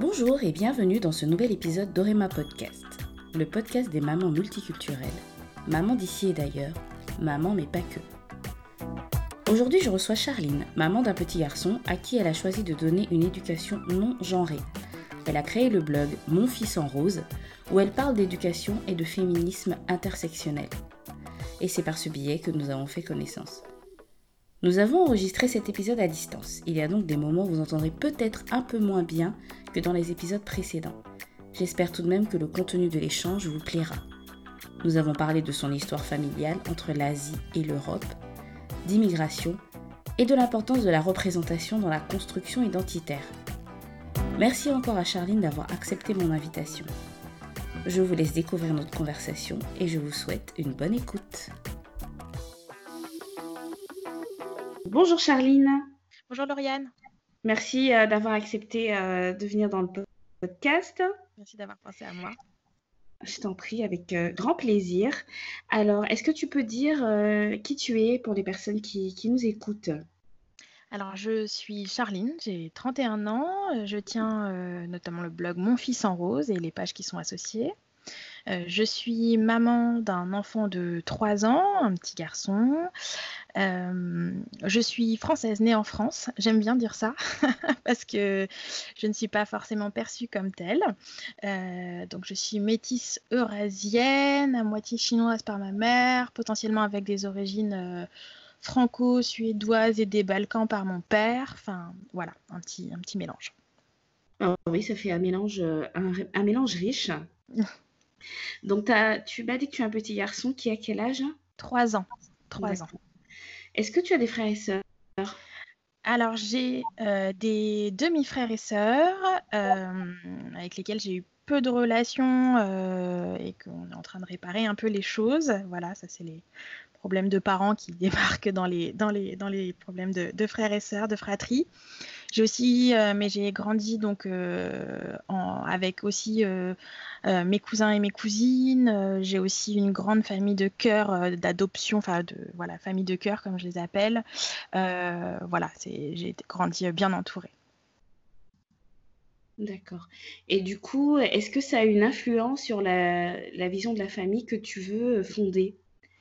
Bonjour et bienvenue dans ce nouvel épisode d'Orema Podcast, le podcast des mamans multiculturelles, maman d'ici et d'ailleurs, maman mais pas que. Aujourd'hui, je reçois Charline, maman d'un petit garçon à qui elle a choisi de donner une éducation non genrée. Elle a créé le blog Mon fils en rose, où elle parle d'éducation et de féminisme intersectionnel. Et c'est par ce biais que nous avons fait connaissance. Nous avons enregistré cet épisode à distance. Il y a donc des moments où vous entendrez peut-être un peu moins bien que dans les épisodes précédents. J'espère tout de même que le contenu de l'échange vous plaira. Nous avons parlé de son histoire familiale entre l'Asie et l'Europe, d'immigration et de l'importance de la représentation dans la construction identitaire. Merci encore à Charline d'avoir accepté mon invitation. Je vous laisse découvrir notre conversation et je vous souhaite une bonne écoute. Bonjour Charline. Bonjour Lauriane. Merci euh, d'avoir accepté euh, de venir dans le podcast. Merci d'avoir pensé à moi. Je t'en prie, avec euh, grand plaisir. Alors, est-ce que tu peux dire qui tu es pour les personnes qui, qui nous écoutent? Alors, je suis Charline, j'ai 31 ans, je tiens notamment le blog Mon fils en rose et les pages qui sont associées. Euh, je suis maman d'un enfant de 3 ans, un petit garçon. Euh, je suis française, née en France. J'aime bien dire ça parce que je ne suis pas forcément perçue comme telle. Euh, donc je suis métisse eurasienne, à moitié chinoise par ma mère, potentiellement avec des origines franco-suédoises et des Balkans par mon père. Enfin voilà, un petit, un petit mélange. Oh oui, ça fait un mélange, un mélange riche. Donc, tu m'as dit que tu as un petit garçon qui a quel âge? Trois ans. Trois ans. Est-ce que tu as des frères et sœurs? Alors, j'ai euh, des demi-frères et sœurs euh, avec lesquels j'ai eu peu de relations euh, et qu'on est en train de réparer un peu les choses. Voilà, ça c'est les problèmes de parents qui débarquent dans les, dans les, dans les problèmes de, frères et sœurs, de fratrie. J'ai aussi, euh, mais j'ai grandi donc euh, avec aussi euh, mes cousins et mes cousines. j'ai aussi une grande famille de cœur d'adoption, enfin de voilà famille de cœur comme je les appelle. voilà, j'ai grandi bien entourée. D'accord. Et du coup, est-ce que ça a une influence sur la, la vision de la famille que tu veux fonder?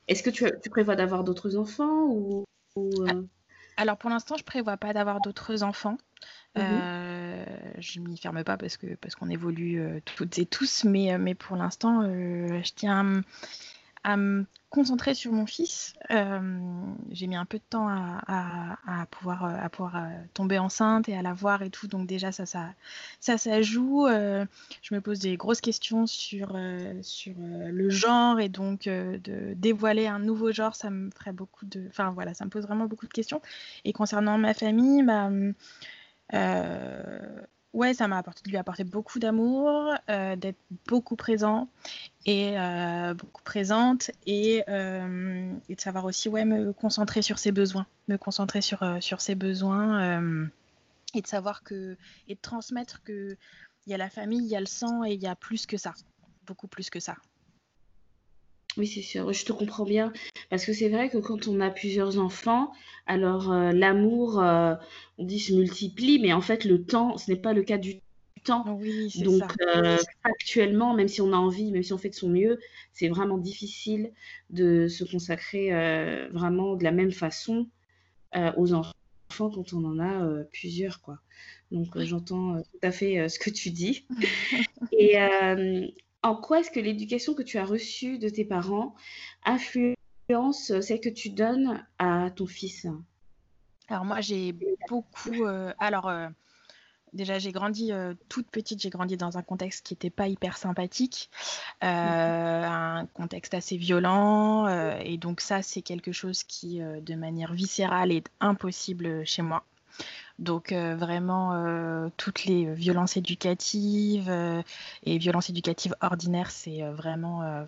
Est-ce que tu, prévois d'avoir d'autres enfants ou, euh? Alors pour l'instant, je prévois pas d'avoir d'autres enfants. Je mmh euh, je m'y ferme pas parce que parce qu'on évolue euh, toutes et tous, mais, mais pour l'instant, je tiens à me concentrer sur mon fils. Euh, j'ai mis un peu de temps à, pouvoir, pouvoir euh, tomber enceinte et à la voir et tout. Donc déjà, ça, ça, ça, ça joue. Euh, je me pose des grosses questions sur, sur le genre et donc de dévoiler un nouveau genre, ça me ferait beaucoup de... Enfin voilà, ça me pose vraiment beaucoup de questions. Et concernant ma famille, bah, ouais, ça m'a apporté de lui apporter beaucoup d'amour, euh, d'être beaucoup présent et euh, beaucoup présente et, euh, et, de savoir aussi ouais me concentrer sur ses besoins, me concentrer sur sur ses besoins et de savoir que et de transmettre que il y a la famille, il y a le sang et il y a plus que ça, beaucoup plus que ça. Oui, c'est sûr, je te comprends bien. Parce que c'est vrai que quand on a plusieurs enfants, alors euh, l'amour, euh, on dit se multiplie, mais en fait le temps, ce n'est pas le cas du temps. Oui, c'est Donc euh, actuellement, même si on a envie, même si on fait de son mieux, c'est vraiment difficile de se consacrer vraiment de la même façon aux enfants quand on en a plusieurs, quoi. Donc j'entends tout à fait ce que tu dis. Et en quoi est-ce que l'éducation que tu as reçue de tes parents influence celle que tu donnes à ton fils? Alors moi, j'ai beaucoup... Euh, alors, euh, déjà, j'ai grandi euh, toute petite, j'ai grandi dans un contexte qui n'était pas hyper sympathique, un contexte assez violent, et donc ça, c'est quelque chose qui, de manière viscérale, est impossible chez moi. Donc euh, vraiment euh, toutes les violences éducatives euh, et violences éducatives ordinaires, c'est vraiment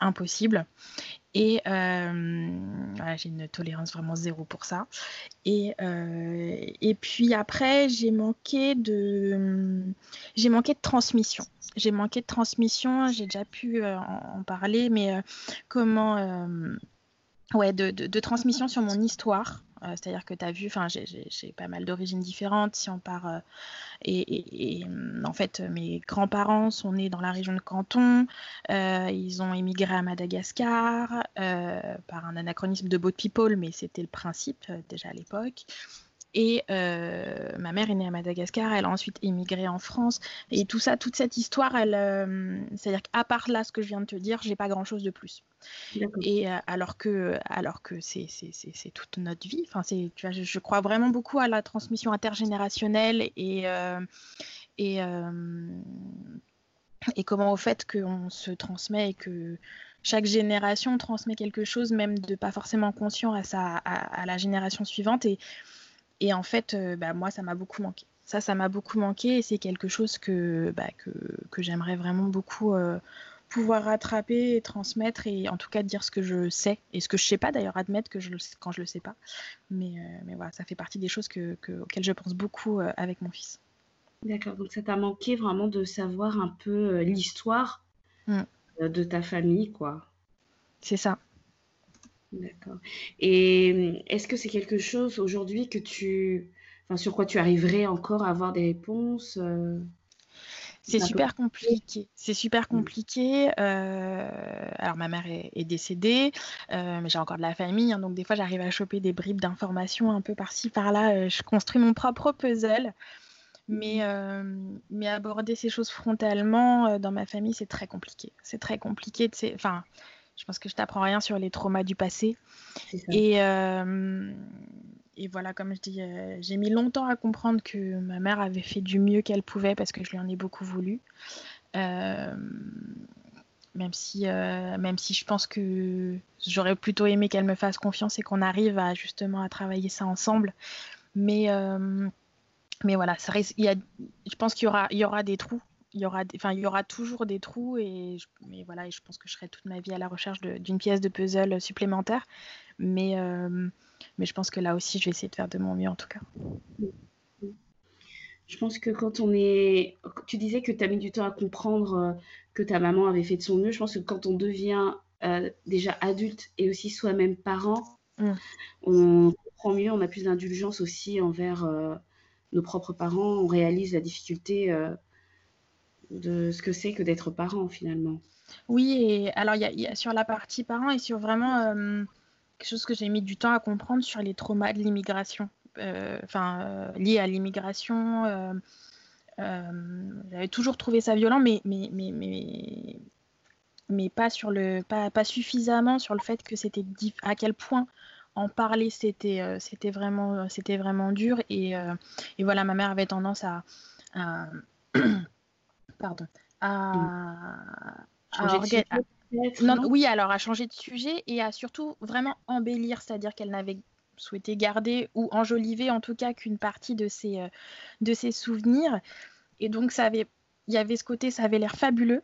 impossible. Et j'ai une tolérance vraiment zéro pour ça. Et, puis après, j'ai manqué de j'ai manqué de transmission. J'ai manqué de transmission. J'ai déjà pu en, parler, mais comment ouais de, transmission sur mon histoire C'est-à-dire que tu as vu, enfin, j'ai pas mal d'origines différentes. Si on part. et, en fait, mes grands-parents sont nés dans la région de Canton. ils ont émigré à Madagascar par un anachronisme de Boat People, mais c'était le principe déjà à l'époque. Et euh, ma mère est née à Madagascar, elle a ensuite émigré en France. Et tout ça, toute cette histoire, elle, euh, c'est-à-dire qu'à part là, ce que je viens de te dire, j'ai pas grand-chose de plus. Et euh, alors que, alors que c'est, c'est, c'est, toute notre vie. Enfin, c'est, tu vois, je, crois vraiment beaucoup à la transmission intergénérationnelle et et et comment au fait qu'on se transmet et que chaque génération transmet quelque chose, même de pas forcément conscient à, sa, à, à la génération suivante. Et, et en fait, euh, bah, moi, ça m'a beaucoup manqué. Ça, ça m'a beaucoup manqué et c'est quelque chose que, bah, que, que j'aimerais vraiment beaucoup euh, pouvoir rattraper et transmettre et en tout cas dire ce que je sais et ce que je sais pas d'ailleurs, admettre que je le sais, quand je le sais pas. Mais, euh, mais voilà, ça fait partie des choses que, que, auxquelles je pense beaucoup avec mon fils. D'accord, donc ça t'a manqué vraiment de savoir un peu l'histoire mmh. de ta famille, quoi. C'est ça. D'accord. Et mmh, est-ce que c'est quelque chose aujourd'hui que tu, enfin, sur quoi tu arriverais encore à avoir des réponses euh, C'est super compliqué. C'est super mmh. compliqué. Euh, alors ma mère est, décédée, euh, mais j'ai encore de la famille, hein, donc des fois j'arrive à choper des bribes d'informations un peu par-ci par-là. je construis mon propre puzzle. Mais, mmh. mais aborder ces choses frontalement dans ma famille, c'est très compliqué. C'est très compliqué. De, enfin, je pense que je t'apprends rien sur les traumas du passé. Et, euh, et voilà, comme je dis, euh, j'ai mis longtemps à comprendre que ma mère avait fait du mieux qu'elle pouvait parce que je lui en ai beaucoup voulu. Euh, même si, même si je pense que j'aurais plutôt aimé qu'elle me fasse confiance et qu'on arrive à justement à travailler ça ensemble. Mais, mais voilà, ça, il y a, je pense qu'il y aura, il y aura des trous il y aura, enfin, il y aura toujours des trous et je, mais voilà, je pense que je serai toute ma vie à la recherche d'une pièce de puzzle supplémentaire. Mais, euh, mais je pense que là aussi, je vais essayer de faire de mon mieux en tout cas. Je pense que quand on est. Tu disais que tu as mis du temps à comprendre euh, que ta maman avait fait de son mieux. Je pense que quand on devient euh, déjà adulte et aussi soi-même parent, mmh. on comprend mieux, on a plus d'indulgence aussi envers nos propres parents. On réalise la difficulté de ce que c'est que d'être parent finalement. Oui, et alors il y, a sur la partie parent et sur vraiment euh, quelque chose que j'ai mis du temps à comprendre sur les traumas de l'immigration, euh, enfin euh, liés à l'immigration. J'avais toujours trouvé ça violent, mais, mais, mais, mais, mais pas, sur le, pas, pas suffisamment sur le fait que c'était à quel point en parler c'était c'était vraiment vraiment dur et, et, voilà ma mère avait tendance à pardon, à, non, oui, alors à changer de sujet et à surtout vraiment embellir, c'est-à-dire qu'elle n'avait souhaité garder ou enjoliver en tout cas qu'une partie de ses, euh, de ses souvenirs. Et donc, ça avait, il y avait ce côté, ça avait l'air fabuleux.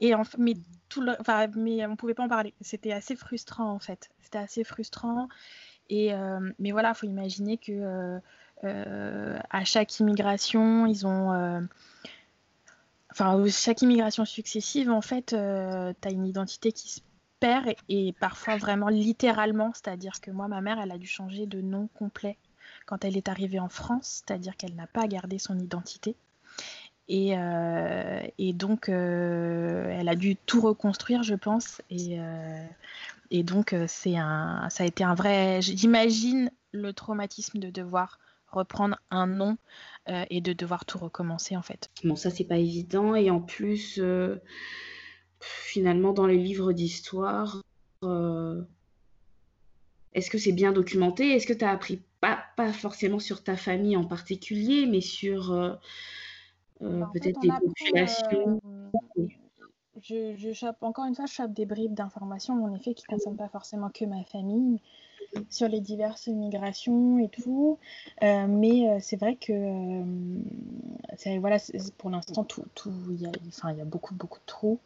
Et en, mais, tout enfin, mais on pouvait pas en parler. C'était assez frustrant en fait. C'était assez frustrant. Et, euh, mais voilà, il faut imaginer que euh, à chaque immigration, ils ont chaque immigration successive, en fait, euh, tu as une identité qui se perd et, parfois vraiment littéralement. C'est-à-dire que moi, ma mère, elle a dû changer de nom complet quand elle est arrivée en France, c'est-à-dire qu'elle n'a pas gardé son identité. Et, euh, donc, euh, elle a dû tout reconstruire, je pense. Et, et donc, c'est un, ça a été un vrai. J'imagine le traumatisme de devoir reprendre un nom euh, et de devoir tout recommencer en fait. Bon, ça c'est pas évident et en plus, euh, finalement, dans les livres d'histoire, euh, est-ce que c'est bien documenté? Est-ce que tu as appris pas, pas forcément sur ta famille en particulier, mais sur peut-être des populations? je, je chope, encore une fois, je chope des bribes d'informations, en effet, qui ne concernent pas forcément que ma famille, sur les diverses migrations et tout. Euh, mais euh, c'est vrai que euh, voilà, pour l'instant, tout, tout, il y, a, enfin, y a beaucoup, beaucoup de trous.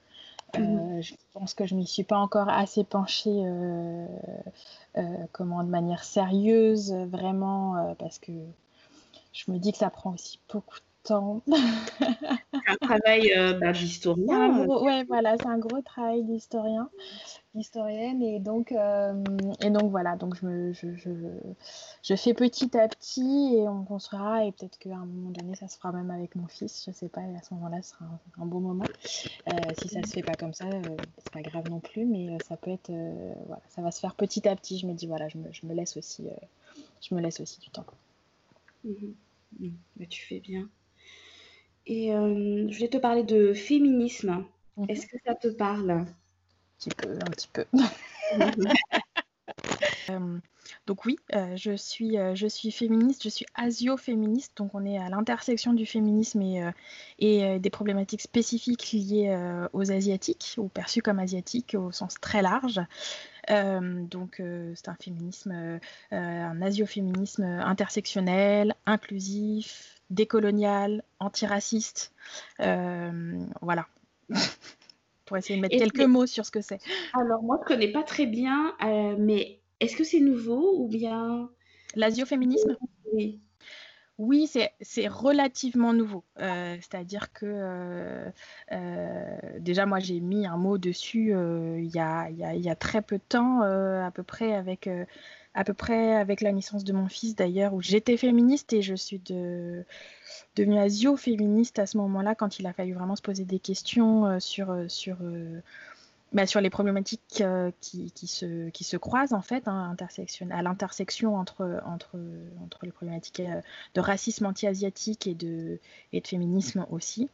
Mhm. je pense que je m'y suis pas encore assez penchée comment, de manière sérieuse, vraiment, parce que je me dis que ça prend aussi beaucoup de temps. un travail euh, bah, d'historien. Oui, voilà, c'est un gros travail d'historien, d'historienne. Et donc, euh, et donc voilà, donc je, me, je, je, je, fais petit à petit et on construira. Et peut-être qu'à un moment donné, ça se fera même avec mon fils. Je sais pas, et à ce moment-là, ce sera un, un, bon moment. Euh, si ça se fait pas comme ça, c'est pas grave non plus, mais ça peut être, voilà, ça va se faire petit à petit. Je me dis, voilà, je me, je me laisse aussi, je me laisse aussi du temps. Mmh mmh. Mais tu fais bien. Et euh, je voulais te parler de féminisme. Mhm. Est-ce que ça te parle? Un petit peu, un petit peu. Euh, donc oui, euh, je, suis, je suis féministe, je suis asio-féministe, donc on est à l'intersection du féminisme et, et des problématiques spécifiques liées aux asiatiques, ou perçues comme asiatiques au sens très large. donc c'est un féminisme, un asio-féminisme intersectionnel, inclusif, décolonial, antiraciste. Euh, voilà. Pour essayer de mettre quelques mots sur ce que c'est. Alors, moi, je ne connais pas très bien, euh, mais est-ce que c'est nouveau ou bien? L'asioféminisme? Oui. Oui, c'est relativement nouveau. Euh, c'est-à-dire que déjà, moi, j'ai mis un mot dessus il y, a, y, a, très peu de temps, à peu près avec à peu près avec la naissance de mon fils d'ailleurs, où j'étais féministe et je suis de, devenue asio-féministe à ce moment-là, quand il a fallu vraiment se poser des questions euh, sur, euh, sur, euh, bah, sur les problématiques qui, qui, se, qui se croisent en fait, hein, à l'intersection entre, entre, entre les problématiques de racisme anti-asiatique et de, et de féminisme aussi.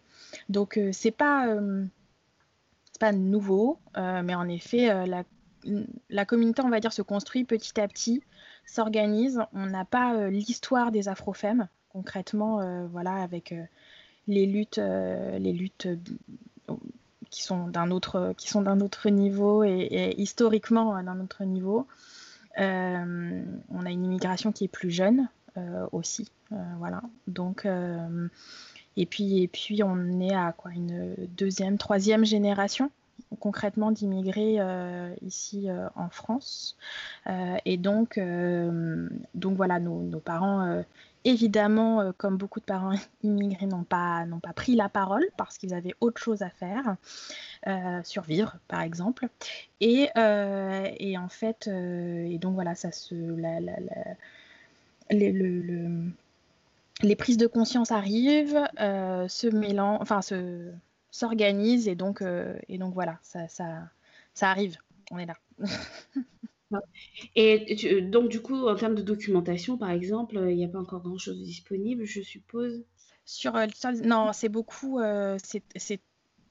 Donc c'est pas, pas nouveau, mais en effet, la la communauté, on va dire, se construit petit à petit, s'organise. On n'a pas euh, l'histoire des afrofemmes, concrètement, euh, voilà, avec euh, les luttes, les luttes qui sont d'un autre, qui sont d'un autre niveau et, historiquement d'un autre niveau. on a une immigration qui est plus jeune aussi, voilà. Donc et puis, et puis on est à quoi? Une deuxième, troisième génération concrètement d'immigrés euh, ici euh, en France. Euh, et donc, donc voilà, nos, nos parents évidemment, comme beaucoup de parents immigrés, n'ont pas, pas pris la parole parce qu'ils avaient autre chose à faire, survivre par exemple. Et, et en fait, et donc voilà, ça se. La, la, les, le, les prises de conscience arrivent, se mélangent, enfin, se s'organise et donc euh, et donc voilà ça, ça ça arrive on est là. Et donc du coup en termes de documentation par exemple il n'y a pas encore grand chose disponible je suppose? Sur euh, non c'est beaucoup euh, c'est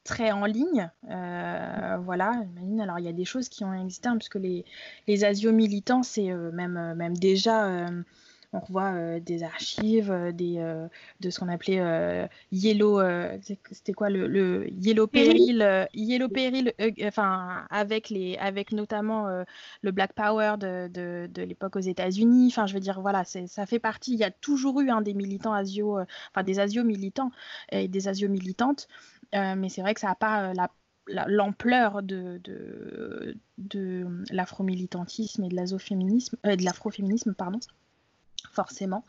très en ligne voilà alors il y a des choses qui ont existé hein, puisque les les asio militants c'est même même déjà on revoit euh, des archives euh, euh, de ce qu'on appelait Yellow, c'était quoi le, Yellow Peril, Yellow Peril, enfin avec les, avec notamment le Black Power de, de, l'époque aux États-Unis. Enfin, je veux dire, voilà, ça fait partie. Il y a toujours eu un des militants asio, enfin des asio militants et des asio militantes, mais c'est vrai que ça n'a pas la l'ampleur de, de, l'afro-militantisme et de l'afroféminisme, de l'afroféminisme, forcément.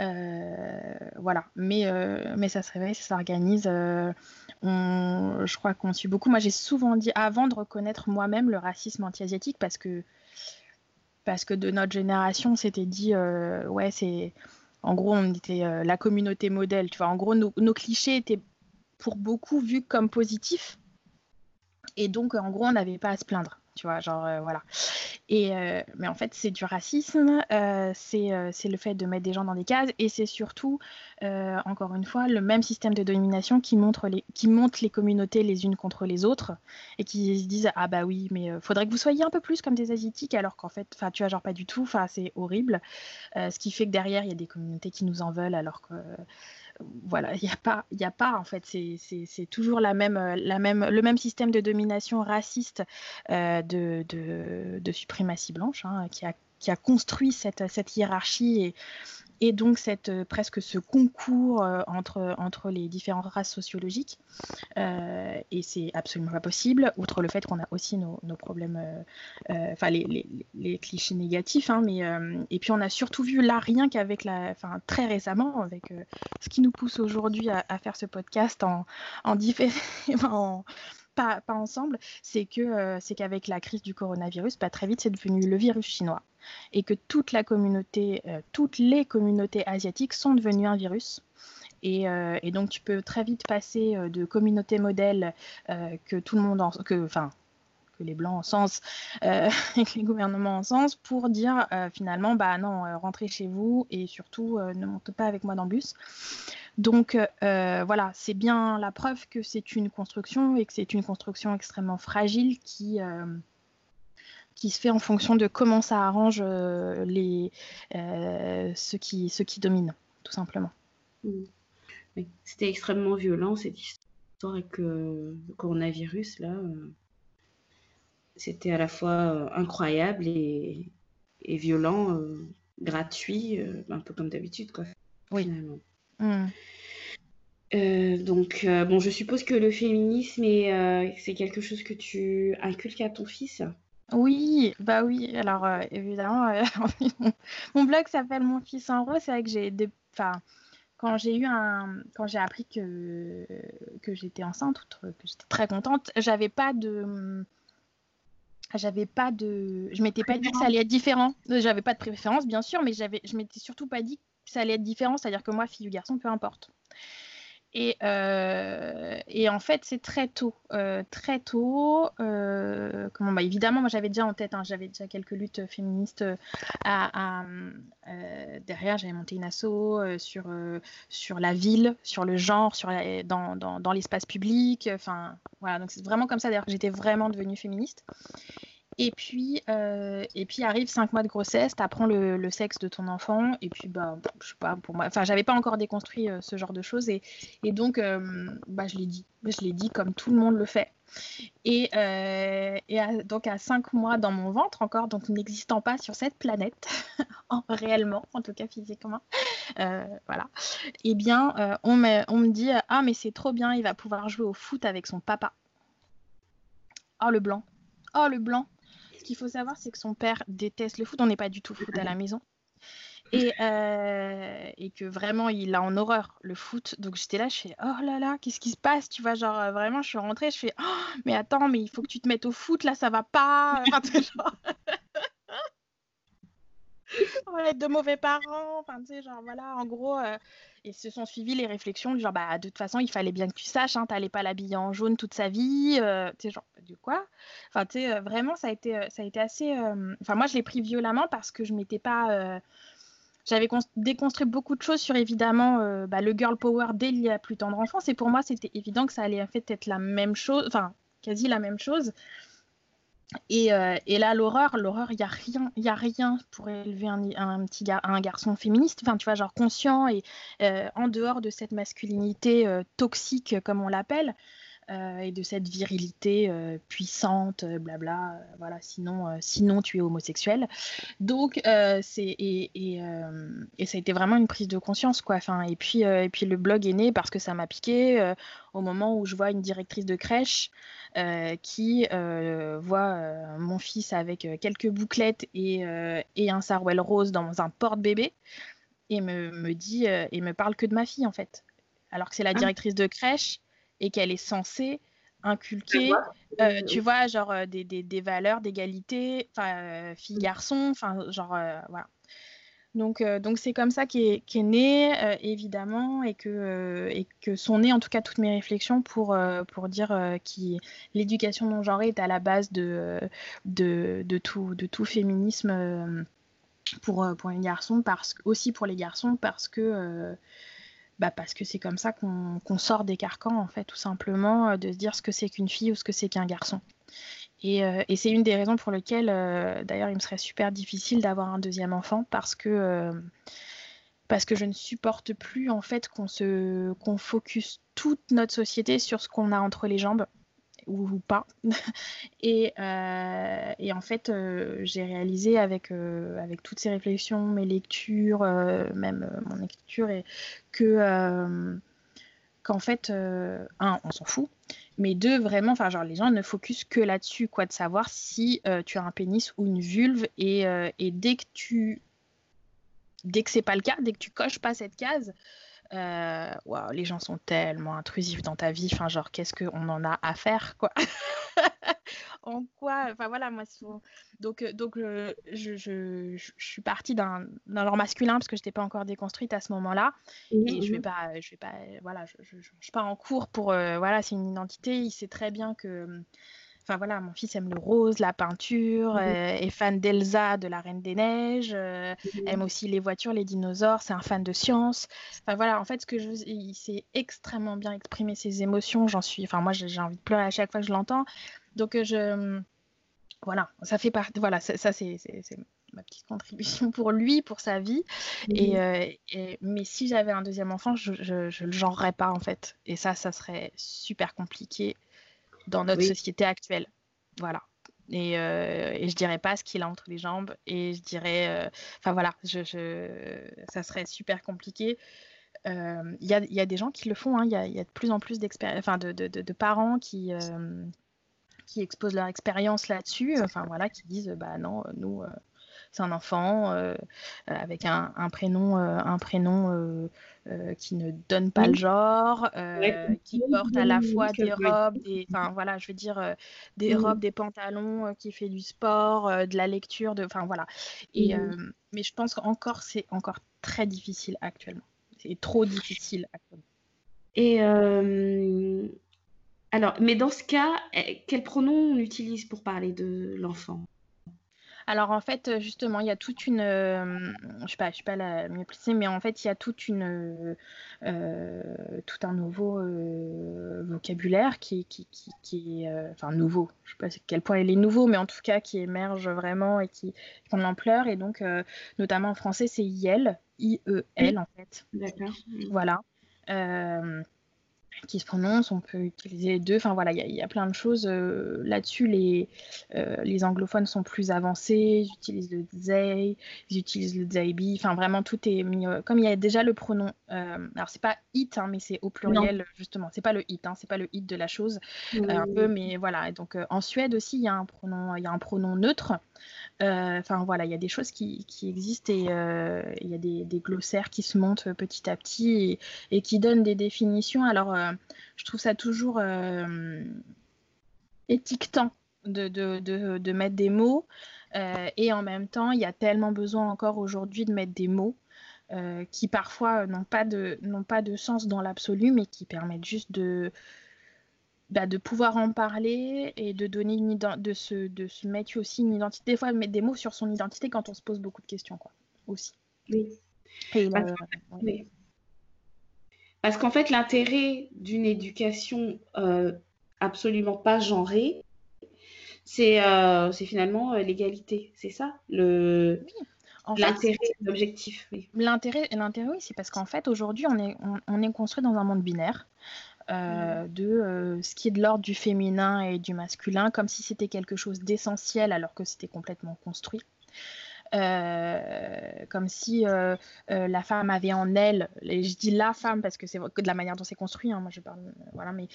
Euh, voilà, mais, euh, mais ça se réveille, ça s'organise. Euh, je crois qu'on suit beaucoup. Moi, j'ai souvent dit, avant de reconnaître moi-même le racisme anti-asiatique, parce que, parce que de notre génération, c'était dit, ouais, c'est. En gros, on était la communauté modèle. Tu vois, en gros, nos, nos clichés étaient pour beaucoup vus comme positifs. Et donc, en gros, on n'avait pas à se plaindre tu vois, genre euh, voilà. Et euh, mais en fait, c'est du racisme, euh, c'est le fait de mettre des gens dans des cases, et c'est surtout, encore une fois, le même système de domination qui montre les, qui monte les communautés les unes contre les autres, et qui se disent ah bah oui, mais faudrait que vous soyez un peu plus comme des asiatiques, alors qu'en fait, enfin tu vois genre pas du tout, enfin c'est horrible, ce qui fait que derrière il y a des communautés qui nous en veulent, alors que voilà, il n'y a pas, a pas en fait, c'est toujours la même, la même, le même système de domination raciste euh, de, de, suprématie blanche hein, qui, a, qui a construit cette, hiérarchie et donc cette, presque ce concours entre, entre les différentes races sociologiques. et c'est absolument pas possible, outre le fait qu'on a aussi nos, problèmes, enfin les, clichés négatifs. Hein, mais, et puis on a surtout vu là, rien qu'avec la, enfin très récemment, avec ce qui nous pousse aujourd'hui à, faire ce podcast en, en en, pas, ensemble, c'est que euh, c'est qu'avec la crise du coronavirus, pas bah, très vite c'est devenu le virus chinois et que toute la communauté, euh, toutes les communautés asiatiques sont devenues un virus. Et, euh, donc tu peux très vite passer de communauté modèle que tout le monde, que, enfin que les blancs en sens et que les gouvernements en sens pour dire finalement bah non rentrez chez vous et surtout ne montez pas avec moi dans le bus donc euh, voilà, c'est bien la preuve que c'est une construction et que c'est une construction extrêmement fragile qui, euh, qui se fait en fonction de comment ça arrange euh, les, ceux, qui, ceux qui dominent, tout simplement. Mmh. C'était extrêmement violent cette histoire avec le coronavirus là. C'était à la fois incroyable et, violent, gratuit, un peu comme d'habitude quoi. Oui. Finalement. Mmh. Euh, donc, euh, bon, je suppose que le féminisme, euh, c'est quelque chose que tu inculques à ton fils? Oui, bah oui. Alors, évidemment, mon, blog s'appelle Mon fils en rose. C'est vrai que j'ai des. Enfin, quand j'ai eu un. Quand j'ai appris que, que j'étais enceinte, que j'étais très contente, j'avais pas de. J'avais pas de. Je m'étais pas dit que ça allait être différent. J'avais pas de préférence, bien sûr, mais j'avais, je m'étais surtout pas dit que ça allait être différent. C'est-à-dire que moi, fille ou garçon, peu importe. Et, euh, en fait, c'est très tôt, euh, très tôt. Euh, bah, évidemment, moi j'avais déjà en tête, hein, j'avais déjà quelques luttes féministes derrière. J'avais monté une asso sur, la ville, sur le genre, dans, dans l'espace public. Enfin, voilà, donc c'est vraiment comme ça d'ailleurs que j'étais vraiment devenue féministe. Et puis, euh, et puis arrive cinq mois de grossesse, tu apprends le, sexe de ton enfant, et puis, bah, je sais pas, pour moi, enfin, j'avais pas encore déconstruit euh, ce genre de choses, et, donc, euh, bah, je l'ai dit, je l'ai dit comme tout le monde le fait. Et, donc, à cinq mois dans mon ventre, encore, donc n'existant pas sur cette planète, en, réellement, en tout cas physiquement, voilà, et eh bien, on, on me dit Ah, mais c'est trop bien, il va pouvoir jouer au foot avec son papa. Oh, le blanc. Oh, le blanc ce qu'il faut savoir, c'est que son père déteste le foot. On n'est pas du tout foot à la maison. Et, euh, et, que vraiment il a en horreur le foot. Donc j'étais là, je fais oh là là, qu'est-ce qui se passe? Tu vois, genre euh, vraiment, je suis rentrée, je fais oh, mais attends, mais il faut que tu te mettes au foot, là ça va pas. Enfin, genre... on va être de mauvais parents. Enfin, tu sais, genre voilà, en gros. Euh, et se sont suivis les réflexions du genre, bah, de toute façon, il fallait bien que tu saches, hein, t'allais pas l'habiller en jaune toute sa vie, euh, tu sais, genre, de quoi? Enfin, tu sais, euh, vraiment, ça a été, ça a été assez. Enfin, moi, je l'ai pris violemment parce que je m'étais pas. J'avais déconstruit beaucoup de choses sur évidemment bah, le girl power dès la plus tendre enfance, et pour moi, c'était évident que ça allait en fait être la même chose, enfin, quasi la même chose. Euh, et, là, l'horreur, l'horreur, il n'y a rien, a rien pour élever un, petit un garçon féministe, enfin, tu vois, genre conscient et euh, en dehors de cette masculinité euh, toxique, comme on l'appelle, et de cette virilité puissante, blabla, voilà, sinon, sinon tu es homosexuel. Donc, c'est, et, et, et, ça a été vraiment une prise de conscience, quoi. Enfin, et, puis, et puis le blog est né parce que ça m'a piqué au moment où je vois une directrice de crèche euh, qui euh, voit euh, mon fils avec quelques bouclettes et, et, un sarouel rose dans un porte-bébé et me, me dit et me parle que de ma fille en fait. Alors que c'est la ah. directrice de crèche et qu'elle est censée inculquer, tu vois, genre des, des, des valeurs d'égalité, enfin, fille-garçon, enfin, genre, voilà. Donc, euh, donc c'est comme ça qu'est est, né, euh, évidemment, et que, euh, et que sont nées en tout cas toutes mes réflexions pour, pour dire que l'éducation non genrée est à la base de, de, de, tout, de tout féminisme pour, pour les garçons, parce, aussi pour les garçons, parce que bah parce que c'est comme ça qu'on sort des carcans, en fait, tout simplement, de se dire ce que c'est qu'une fille ou ce que c'est qu'un garçon. Euh, et, c'est une des raisons pour lesquelles, euh, d'ailleurs, il me serait super difficile d'avoir un deuxième enfant parce que, euh, parce que je ne supporte plus en fait qu'on se qu'on focus toute notre société sur ce qu'on a entre les jambes ou, pas. et, et, en fait, j'ai réalisé avec, avec toutes ces réflexions, mes lectures, même mon écriture, et que qu'en fait, un, on s'en fout, mais deux, vraiment, enfin, genre, les gens ne focusent que là-dessus, quoi, de savoir si tu as un pénis ou une vulve, et, et dès que tu dès que c'est pas le cas, dès que tu coches pas cette case, euh, les gens sont tellement intrusifs dans ta vie. Enfin, genre, qu'est-ce qu'on en a à faire, quoi? En quoi? Enfin, voilà, moi, donc, euh, donc euh, je, je, je, suis partie d'un genre masculin parce que je n'étais pas encore déconstruite à ce moment-là. Mmh, et je vais mmh. pas, je vais pas, voilà, je, je, suis pas en cours pour, voilà, c'est une identité. Il sait très bien que Enfin voilà, mon fils aime le rose, la peinture, mmh euh, est fan d'Elsa, de la Reine des Neiges, euh, mmh aime aussi les voitures, les dinosaures, c'est un fan de science. Enfin voilà, en fait, ce que je, il sait extrêmement bien exprimer ses émotions. J'en suis, enfin moi j'ai envie de pleurer à chaque fois que je l'entends. Donc euh, je, voilà, ça fait partie. Voilà, ça, c'est ma petite contribution pour lui, pour sa vie. Mmh et, mais si j'avais un deuxième enfant, je, je, le genrerais pas en fait. Et ça, ça serait super compliqué dans notre société actuelle. Voilà. Et, euh, et, je dirais pas ce qu'il a entre les jambes. Et je dirais, euh, enfin voilà, je, ça serait super compliqué. Euh, il y, a, y, a, des gens qui le font. Hein. Il y, a, y, a, de plus en plus enfin de, de, de, parents qui euh, qui exposent leur expérience là-dessus. Enfin voilà, qui disent, bah non, nous c'est un enfant euh, avec un, un prénom, un prénom euh, qui ne donne pas le genre, euh, qui porte à la fois des robes, des, enfin voilà, je veux dire euh, des robes, des pantalons, qui fait du sport, de la lecture, de, enfin voilà. Et mais je pense qu'encore c'est encore très difficile actuellement. C'est trop difficile actuellement. Et alors, mais dans ce cas, eh, quel pronom on utilise pour parler de l'enfant? Alors en fait, euh, justement, il y a toute une, euh, je sais pas, je suis pas la mieux placée, mais en fait, il y a toute une, euh, tout un nouveau vocabulaire qui, qui, qui, est, enfin nouveau. Je sais pas à quel point il est nouveau, mais en tout cas qui émerge vraiment et qui, prend de l'ampleur. Et donc, notamment en français, c'est IEL, I-E-L en fait. D'accord. Voilà qui se prononce, on peut utiliser les deux. Enfin voilà, il y, a plein de choses euh, là-dessus. Les, euh, les anglophones sont plus avancés, ils utilisent le they, ils utilisent le they be. Enfin vraiment, tout est mis. Euh, comme il y a déjà le pronom, alors c'est pas it, hein, mais c'est au pluriel justement. C'est pas le it, hein, c'est pas le it de la chose, un peu, mais voilà. Et donc en Suède aussi, il y a un pronom, il y a un pronom neutre. Enfin voilà, il y a des choses qui, existent et il y a des, glossaires qui se montent petit à petit et, qui donnent des définitions. Alors euh, je trouve ça toujours euh, étiquetant de, mettre des mots. Euh, et en même temps, il y a tellement besoin encore aujourd'hui de mettre des mots qui parfois n'ont pas de sens dans l'absolu, mais qui permettent juste de, bah, de pouvoir en parler et de donner une de se, de se mettre aussi une identité. Des fois, mettre des mots sur son identité quand on se pose beaucoup de questions, quoi, aussi. Oui. oui. Parce qu'en fait, l'intérêt d'une éducation euh, absolument pas genrée, c'est euh, finalement euh, l'égalité. C'est ça? Le. L'intérêt, l'objectif. Oui. L'intérêt, oui, c'est parce qu'en fait, aujourd'hui, on est, on, est construit dans un monde binaire. Euh, mm. de ce qui est de l'ordre du féminin et du masculin, comme si c'était quelque chose d'essentiel alors que c'était complètement construit. Euh, comme si euh, euh, la femme avait en elle, et je dis la femme parce que c'est de la manière dont c'est construit, hein, moi je parle, voilà, mais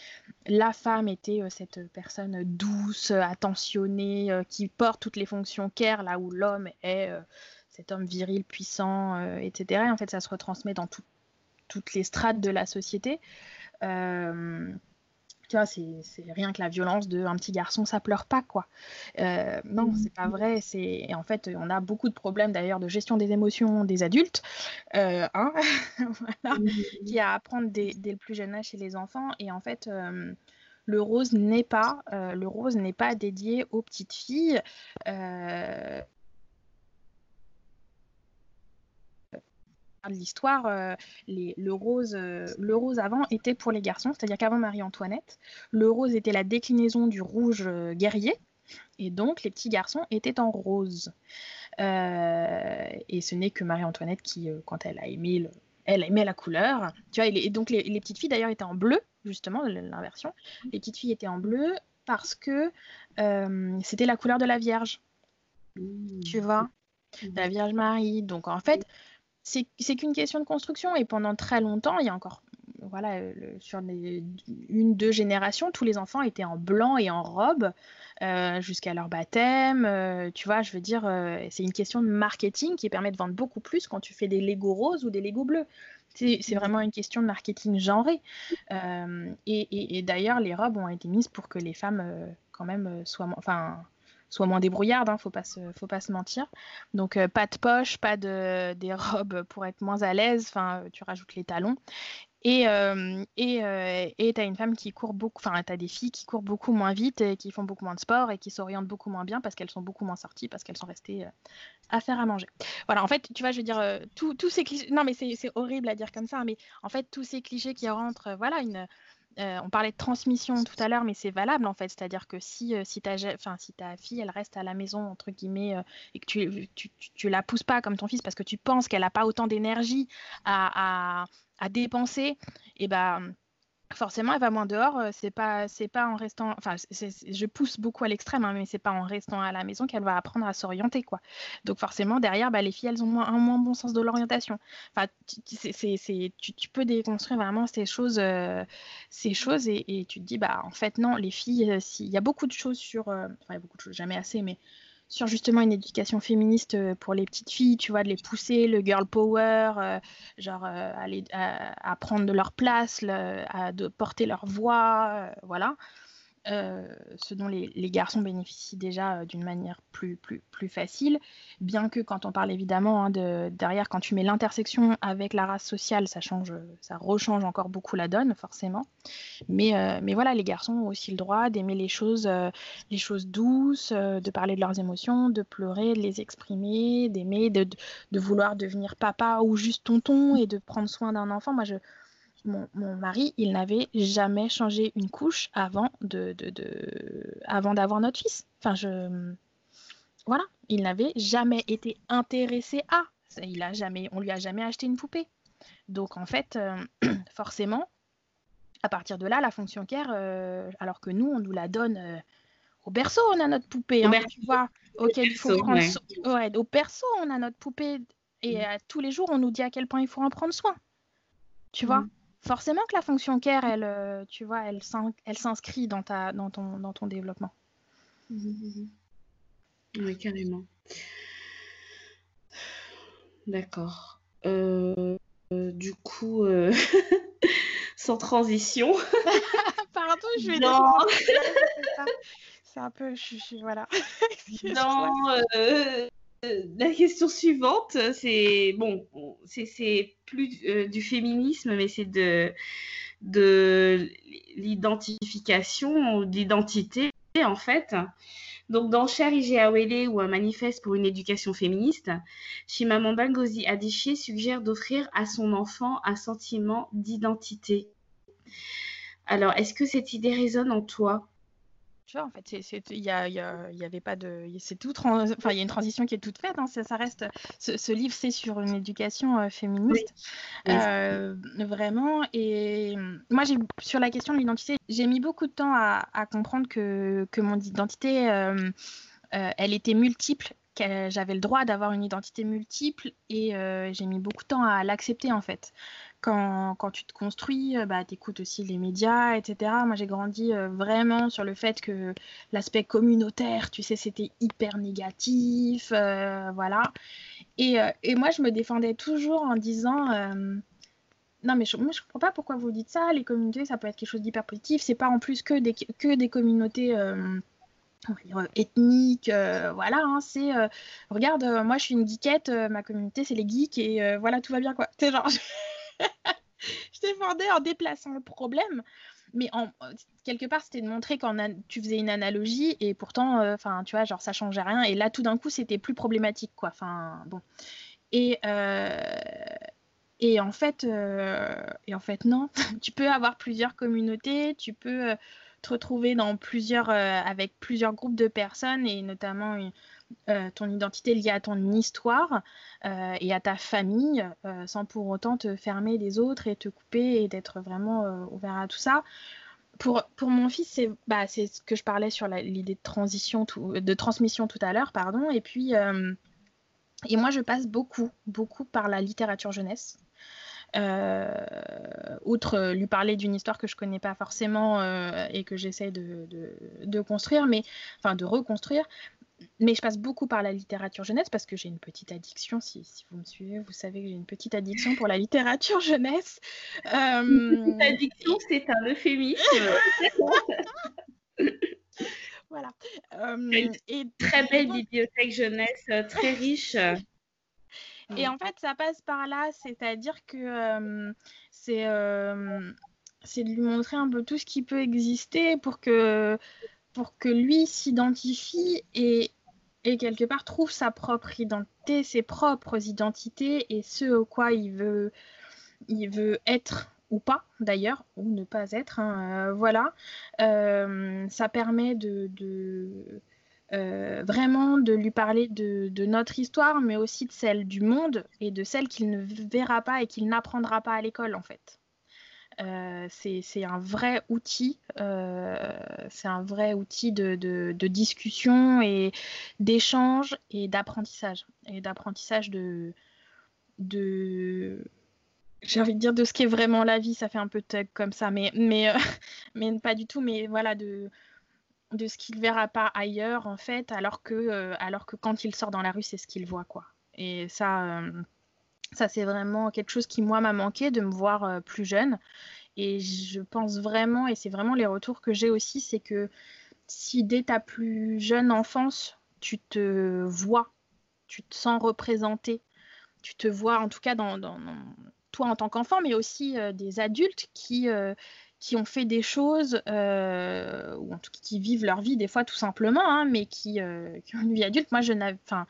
la femme était cette personne douce, attentionnée, qui porte toutes les fonctions care, là où l'homme est cet homme viril, puissant, etc. Et en fait, ça se retransmet dans toutes les strates de la société. Tu vois, c'est rien que la violence de un petit garçon, ça pleure pas, quoi. Euh, non, c'est pas vrai. C'est en fait, on a beaucoup de problèmes d'ailleurs de gestion des émotions des adultes, euh, hein voilà, qui a à apprendre dès, le plus jeune âge chez les enfants. Et en fait, euh, le rose n'est pas, le rose n'est pas dédié aux petites filles de l'histoire, euh, le, rose, euh, le rose avant était pour les garçons, c'est-à-dire qu'avant Marie-Antoinette, le rose était la déclinaison du rouge euh, guerrier, et donc les petits garçons étaient en rose. et ce n'est que Marie-Antoinette qui, quand elle a aimé elle aimait la couleur. Tu vois, et, donc les, petites filles d'ailleurs étaient en bleu, justement, l'inversion. Les petites filles étaient en bleu parce que c'était la couleur de la Vierge. Mmh. Tu vois mmh. La Vierge Marie. Donc en fait, c'est qu'une question de construction. Et pendant très longtemps, il y a encore voilà, sur une, deux générations, tous les enfants étaient en blanc et en robe euh, jusqu'à leur baptême. Euh, tu vois, je veux dire, euh, c'est une question de marketing qui permet de vendre beaucoup plus quand tu fais des Lego roses ou des Lego bleus. C'est vraiment une question de marketing genré. et, d'ailleurs, les robes ont été mises pour que les femmes, quand même, soient, enfin, soient moins débrouillardes, hein, faut pas se, faut pas se mentir. Donc pas de poche, pas de des robes pour être moins à l'aise. Enfin, tu rajoutes les talons. Et euh, et euh, tu as une femme qui court beaucoup, enfin, tu as des filles qui courent beaucoup moins vite et qui font beaucoup moins de sport et qui s'orientent beaucoup moins bien parce qu'elles sont beaucoup moins sorties, parce qu'elles sont restées euh, à faire à manger. Voilà, en fait, tu vois, je veux dire, tous ces clichés, non, mais c'est horrible à dire comme ça, mais en fait, tous ces clichés qui rentrent, voilà, une. On parlait de transmission tout à l'heure, mais c'est valable en fait. C'est-à-dire que si, si, ta, si ta fille, elle reste à la maison, entre guillemets, et que tu, tu, tu, la pousses pas comme ton fils parce que tu penses qu'elle n'a pas autant d'énergie à, à, à dépenser, et ben forcément elle va moins dehors euh, c'est pas c'est pas en restant enfin je pousse beaucoup à l'extrême hein, mais c'est pas en restant à la maison qu'elle va apprendre à s'orienter quoi. Donc forcément derrière bah, les filles elles ont moins, un moins bon sens de l'orientation. Enfin c'est tu, tu, peux déconstruire vraiment ces choses euh, ces choses et, tu te dis bah en fait non les filles euh, s'il y a beaucoup de choses sur enfin il y a beaucoup de choses jamais assez mais sur justement une éducation féministe euh, pour les petites filles, tu vois, de les pousser, le girl power, euh, genre euh, à, prendre de leur place, à de porter leur voix, voilà. Euh, ce dont les, garçons bénéficient déjà euh, d'une manière plus, plus, plus facile, bien que quand on parle évidemment hein, de, derrière, quand tu mets l'intersection avec la race sociale, ça change, ça rechange encore beaucoup la donne, forcément. Mais, euh, voilà, les garçons ont aussi le droit d'aimer les choses, les choses douces, de parler de leurs émotions, de pleurer, de les exprimer, d'aimer, de, de, vouloir devenir papa ou juste tonton et de prendre soin d'un enfant. Moi, je, mon, mari, il n'avait jamais changé une couche avant de, de, avant d'avoir notre fils. Enfin, je voilà, il n'avait jamais été intéressé à. Il a jamais, on lui a jamais acheté une poupée. Donc en fait, euh, forcément, à partir de là, la fonction care, euh, alors que nous, on nous la donne euh, au berceau, on a notre poupée, hein, tu vois, auquel il faut prendre ouais, au berceau, on a notre poupée et tous les jours, on nous dit à quel point il faut en prendre soin. Tu vois? mm forcément que la fonction care, elle, euh, tu vois, elle, elle s'inscrit dans, ta, dans, ton, dans ton développement. Mhm. Oui, carrément. D'accord. Euh, du coup, euh, sans transition. Pardon, je vais non. C'est un peu, je, je, voilà. non, la question suivante, c'est bon, c'est plus euh, du féminisme, mais c'est de, de l'identification, d'identité en fait. Donc dans Cher Awele ou un manifeste pour une éducation féministe, Chimamanda Ngozi Adichie suggère d'offrir à son enfant un sentiment d'identité. Alors, est-ce que cette idée résonne en toi? Tu vois, en fait, il y, a, y, avait pas de, c'est tout, enfin, il y a une transition qui est toute faite. Hein, ça, reste, ce, livre, c'est sur une éducation euh, féministe, euh, vraiment. Et moi, j'ai sur la question de l'identité, j'ai mis beaucoup de temps à, comprendre que, que mon identité, euh, elle était multiple j'avais le droit d'avoir une identité multiple et j'ai mis beaucoup de temps à l'accepter en fait quand, tu te construis, euh, bah, tu écoutes aussi les médias, etc. Moi, j'ai grandi euh, vraiment sur le fait que l'aspect communautaire, tu sais, c'était hyper négatif, euh, voilà. Et, moi, je me défendais toujours en disant non, mais je, moi, je comprends pas pourquoi vous dites ça. Les communautés, ça peut être quelque chose d'hyper positif. C'est pas en plus que des, que des communautés ethniques, voilà. Hein. c'est, regarde, moi, je suis une geekette, ma communauté, c'est les geeks, et voilà, tout va bien, quoi. C'est genre, je défendais en déplaçant le problème. Mais en, quelque part, c'était de montrer quand tu faisais une analogie et pourtant, euh, enfin, tu vois, genre ça changeait rien. Et là, tout d'un coup, c'était plus problématique, quoi. Enfin, bon. Et, euh, et en fait, euh, et en fait, non. tu peux avoir plusieurs communautés, tu peux te retrouver dans plusieurs, avec plusieurs groupes de personnes et notamment une, euh, ton identité liée à ton histoire euh, et à ta famille, euh, sans pour autant te fermer des autres et te couper et d'être vraiment ouvert à tout ça. pour, pour mon fils, c'est bah, ce que je parlais sur l'idée de transition, de transmission tout à l'heure, pardon. Et puis, et moi, je passe beaucoup, beaucoup par la littérature jeunesse. Euh, outre lui parler d'une histoire que je connais pas forcément et que j'essaie de, de, construire, mais enfin de reconstruire. Mais je passe beaucoup par la littérature jeunesse parce que j'ai une petite addiction. Si, si, vous me suivez, vous savez que j'ai une petite addiction pour la littérature jeunesse. Euh... Une petite addiction, c'est un euphémisme. voilà. une et très belle bibliothèque jeunesse, très riche. Et en fait, ça passe par là, c'est-à-dire que euh, c'est euh, c'est de lui montrer un peu tout ce qui peut exister pour que, pour que lui s'identifie et, quelque part trouve sa propre identité, ses propres identités et ce au quoi il veut, il veut être ou pas d'ailleurs, ou ne pas être. Hein, euh, voilà. ça permet de, de euh, vraiment de lui parler de, notre histoire, mais aussi de celle du monde et de celle qu'il ne verra pas et qu'il n'apprendra pas à l'école en fait. Euh, c'est un vrai outil, euh, c'est un vrai outil de, discussion et d'échange et d'apprentissage. Et d'apprentissage de, j'ai envie de dire de ce qu'est vraiment la vie, ça fait un peu tug comme ça, mais, mais, mais pas du tout, mais voilà, de, de ce qu'il verra pas ailleurs en fait alors que euh, alors que quand il sort dans la rue c'est ce qu'il voit quoi. Et ça euh, ça c'est vraiment quelque chose qui moi m'a manqué de me voir euh, plus jeune et je pense vraiment et c'est vraiment les retours que j'ai aussi c'est que si dès ta plus jeune enfance tu te vois tu te sens représenté tu te vois en tout cas dans, dans, toi en tant qu'enfant mais aussi des adultes qui qui ont fait des choses, euh, ou en tout cas qui vivent leur vie des fois tout simplement, hein, mais qui, euh, ont une vie adulte. Moi, je n'avais, enfin,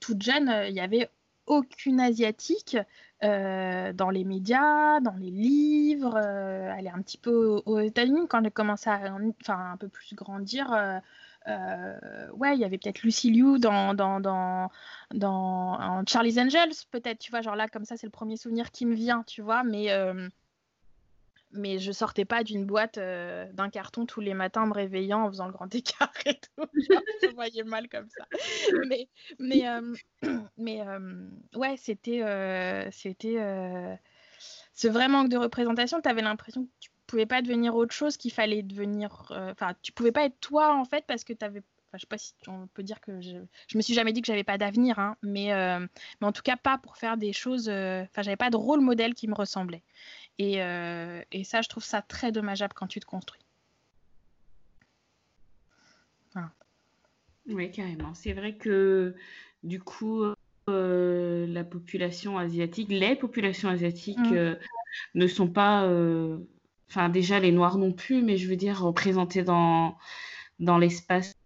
toute jeune, euh, il n'y avait aucune asiatique dans les médias, dans les livres. elle est un petit peu aux, États-Unis quand elle commencé à, enfin, un peu plus grandir. ouais, il y avait peut-être Lucy Liu dans, dans, dans, dans Charlie's Angels, peut-être, tu vois, genre là, comme ça, c'est le premier souvenir qui me vient, tu vois, mais mais je sortais pas d'une boîte euh, d'un carton tous les matins me réveillant en faisant le grand écart et tout. je voyais mal comme ça. Mais, mais, euh, mais euh, ouais, c'était c'était ce vrai manque de représentation. Tu avais l'impression que tu pouvais pas devenir autre chose, qu'il fallait devenir. Enfin, tu pouvais pas être toi en fait parce que tu avais je sais pas si on peut dire que je, je me suis jamais dit que j'avais pas d'avenir, hein, mais, mais en tout cas pas pour faire des choses. Enfin, j'avais pas de rôle modèle qui me ressemblait. Euh, et, ça, je trouve ça très dommageable quand tu te construis. Oui, carrément. C'est vrai que du coup, euh, la population asiatique, les populations asiatiques mm. euh, ne sont pas, enfin déjà les Noirs non plus, mais je veux dire représentées dans, dans l'espace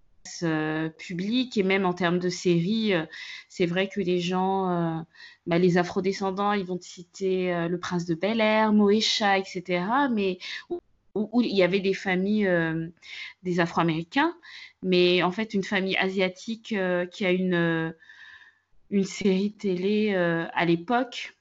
public et même en termes de séries, c'est vrai que les gens bah, les afrodescendants, ils vont te citer euh, le prince de Bel Air, Moesha, etc. Mais où, il y avait des familles euh, des Afro-Américains, mais en fait une famille asiatique euh, qui a une une série télé à l'époque.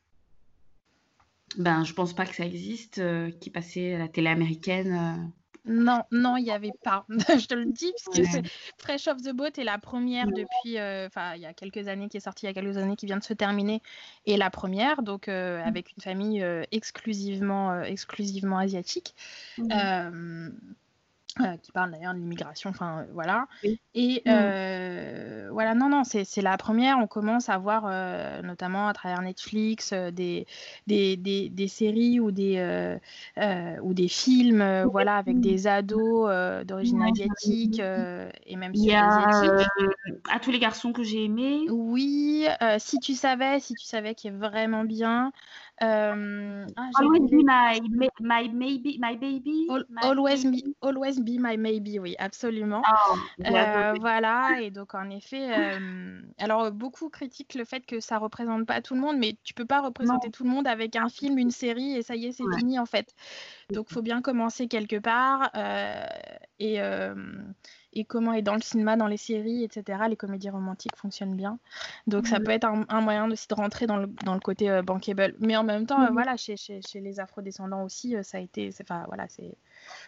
Ben, je pense pas que ça existe, qui passait à la télé américaine. Non, non, il n'y avait pas. je te le dis, parce que c'est Fresh of the Boat est la première depuis, euh, enfin, il y a quelques années, qui est sortie il y a quelques années, qui vient de se terminer, et la première, donc euh, avec une famille euh, exclusivement, exclusivement asiatique. Mmh. Euh, qui parle d'ailleurs de l'immigration, enfin euh, voilà. Et mm. euh, voilà, non, non, c'est la première. On commence à voir, notamment à travers Netflix, des, des, des, des, séries ou des, ou des films, voilà, avec des ados d'origine asiatique et même Il y a à tous les garçons que j'ai aimés. Oui, si tu savais, si tu savais, qui est vraiment bien. Um, ah, always be my, my, maybe, my baby. always, Be, always be my maybe, oui, absolument. Oh, euh, voilà, et donc en effet, euh, alors beaucoup critiquent le fait que ça représente pas tout le monde, mais tu peux pas représenter tout le monde avec un film, une série, et ça y est, c'est fini en fait. Donc faut bien commencer quelque part. Euh, et, et comment est dans le cinéma, dans les séries, etc. Les comédies romantiques fonctionnent bien. Donc ça peut être un, moyen aussi de rentrer dans le, dans le côté euh, bankable. Mais en même temps, euh, voilà, chez, chez, chez, les afrodescendants aussi, euh, ça a été, enfin voilà, c'est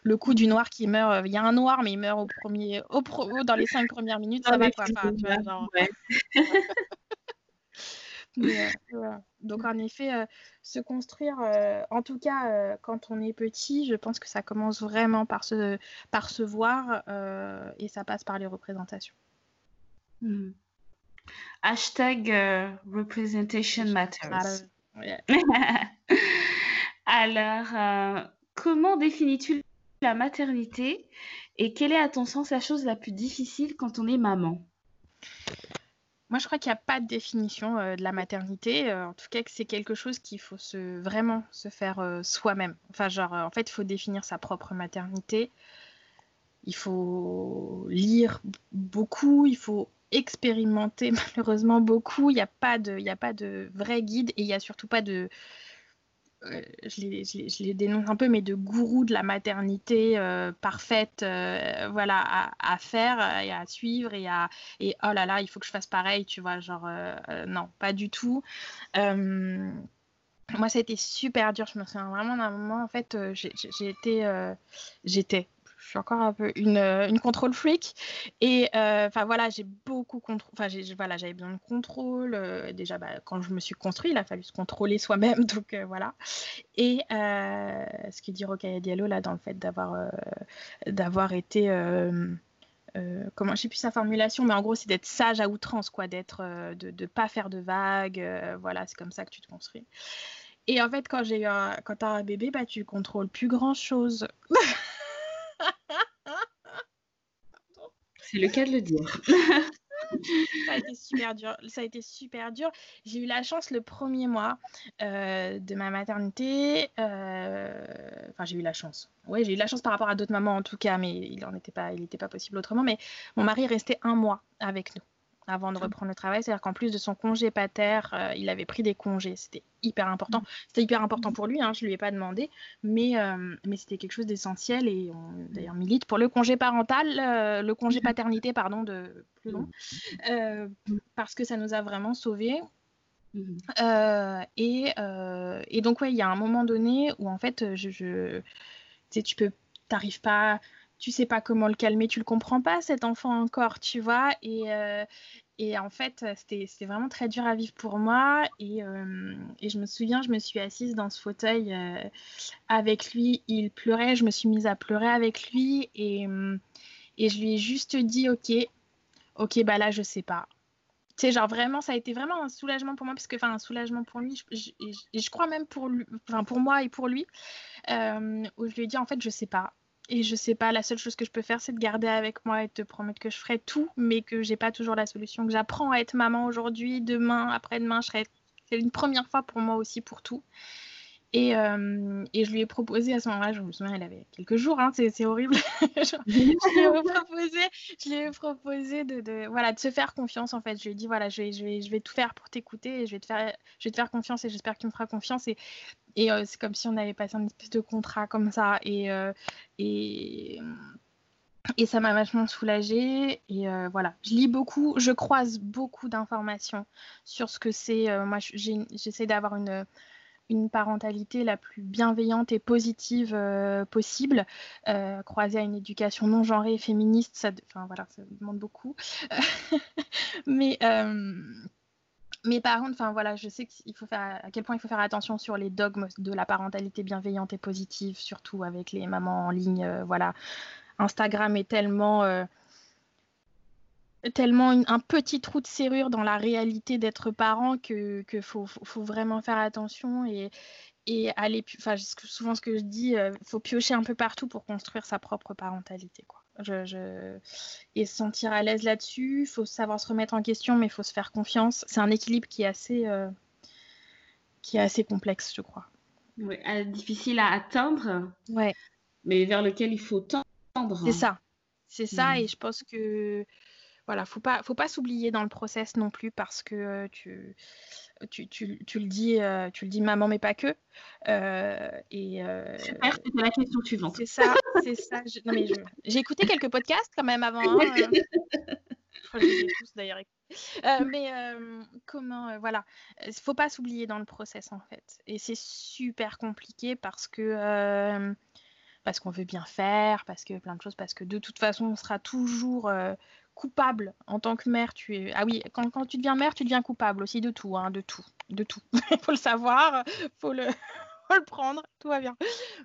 le coup du noir qui meurt. Il y a un noir, mais il meurt au premier, au pro, dans les cinq premières minutes, ça va quoi. tu vois, genre... Euh, Donc en effet, euh, se construire, euh, en tout cas quand on est petit, je pense que ça commence vraiment par se, par se voir et ça passe par les représentations. Hmm. Hashtag representation matters. Alors, comment définis-tu la maternité et quelle est à ton sens la chose la plus difficile quand on est maman? Moi, je crois qu'il n'y a pas de définition euh, de la maternité. Euh, en tout cas, que c'est quelque chose qu'il faut vraiment se faire euh, soi-même. Enfin, genre, en fait, il faut définir sa propre maternité. Il faut lire beaucoup, il faut expérimenter malheureusement beaucoup. Il n'y a, a pas de vrai guide et il n'y a surtout pas de, euh, je, les, dénonce un peu, mais de gourou de la maternité euh, parfaite, euh, voilà, à, faire et à suivre et à et oh là là, il faut que je fasse pareil, tu vois, genre non, pas du tout. moi, ça a été super dur. Je me souviens vraiment d'un moment, en fait, j'étais, je suis encore un peu une, euh, une contrôle freak. Et euh, enfin voilà, j'ai beaucoup. Enfin voilà, j'avais besoin de contrôle. Euh, déjà, bah, quand je me suis construit, il a fallu se contrôler soi-même. Donc voilà. Et ce que dit Rokhaya Diallo là, dans le fait d'avoir d'avoir été comment je sais plus sa formulation, mais en gros c'est d'être sage à outrance, quoi, d'être, de ne pas faire de vagues, voilà, c'est comme ça que tu te construis. Et en fait, quand j'ai quand t'as un bébé, bah tu contrôles plus grand chose. C'est le cas de le dire. ça a été super dur. J'ai eu la chance le premier mois euh, de ma maternité. Euh, enfin, j'ai eu la chance. Oui, j'ai eu la chance par rapport à d'autres mamans en tout cas, mais il n'était pas, pas possible autrement. Mais mon mari est resté un mois avec nous avant de reprendre le travail. C'est-à-dire qu'en plus de son congé pater, euh, il avait pris des congés. C'était hyper important. Mm. C'était hyper important pour lui, hein, je ne lui ai pas demandé, mais, euh, mais c'était quelque chose d'essentiel et on d'ailleurs milite pour le congé parental, euh, le congé mm. paternité, pardon, de plus long, mm. parce que ça nous a vraiment sauvés. Et, et, donc, ouais, il y a un moment donné où en fait, je, je tu sais, tu peux, t'arrives pas, tu sais pas comment le calmer, tu le comprends pas cet enfant encore, tu vois. Et, euh, et en fait, c'était vraiment très dur à vivre pour moi. Et, euh, et, je me souviens, je me suis assise dans ce fauteuil euh, avec lui. Il pleurait, je me suis mise à pleurer avec lui. Et, et je lui ai juste dit, ok, ok, bah là, je sais pas. Tu sais, genre vraiment, ça a été vraiment un soulagement pour moi, parce que, enfin, un soulagement pour lui, et je, crois même pour, lui, enfin, pour moi et pour lui, où je lui ai dit, en fait, je sais pas et je sais pas, la seule chose que je peux faire, c'est de garder avec moi et te promettre que je ferai tout, mais que j'ai pas toujours la solution, que j'apprends à être maman aujourd'hui, demain, après-demain, je serai. C'est une première fois pour moi aussi pour tout. Et, euh, et, je lui ai proposé à ce moment-là, je me souviens, il avait quelques jours, hein, c'est horrible. je, lui ai proposé, je lui ai proposé de, de, voilà, de se faire confiance en fait. Je lui ai dit voilà, je vais, je vais, je vais tout faire pour t'écouter et je vais te faire, je vais te faire confiance et j'espère que tu me feras confiance. Et, et euh, c'est comme si on avait passé un espèce de contrat comme ça. Et, euh, et, et ça m'a vachement soulagée. Et voilà, je lis beaucoup, je croise beaucoup d'informations sur ce que c'est. moi, j'essaie d'avoir une une parentalité la plus bienveillante et positive euh, possible, euh, croisée à une éducation non genrée et féministe, ça, enfin, voilà, ça demande beaucoup. mais, euh, mais par contre, enfin, voilà, je sais qu'il faut faire, à quel point il faut faire attention sur les dogmes de la parentalité bienveillante et positive, surtout avec les mamans en ligne. voilà, Instagram est tellement tellement un petit trou de serrure dans la réalité d'être parent que, que faut, faut, vraiment faire attention et, et aller enfin souvent ce que je dis il euh, faut piocher un peu partout pour construire sa propre parentalité quoi je, je... et se sentir à l'aise là-dessus il faut savoir se remettre en question mais il faut se faire confiance. C'est un équilibre qui est assez euh, qui est assez complexe je crois. Oui, difficile à atteindre ouais. mais vers lequel il faut tendre. C'est ça. C'est ça hmm. et je pense que voilà, faut pas, faut pas s'oublier dans le process non plus parce que tu, tu, tu, tu, le dis, tu le dis maman mais pas que. et super, c'était la question suivante. C'est ça, c'est ça. j'ai écouté quelques podcasts quand même avant. Hein, je crois que les ai tous d'ailleurs mais comment, voilà, il faut pas s'oublier dans le process en fait. Et c'est super compliqué parce que parce qu'on veut bien faire, parce que plein de choses, parce que de toute façon, on sera toujours coupable en tant que mère. Tu es... Ah oui, quand, quand, tu deviens mère, tu deviens coupable aussi de tout, hein, de tout, de tout. Il faut le savoir, faut le, faut le prendre, tout va bien.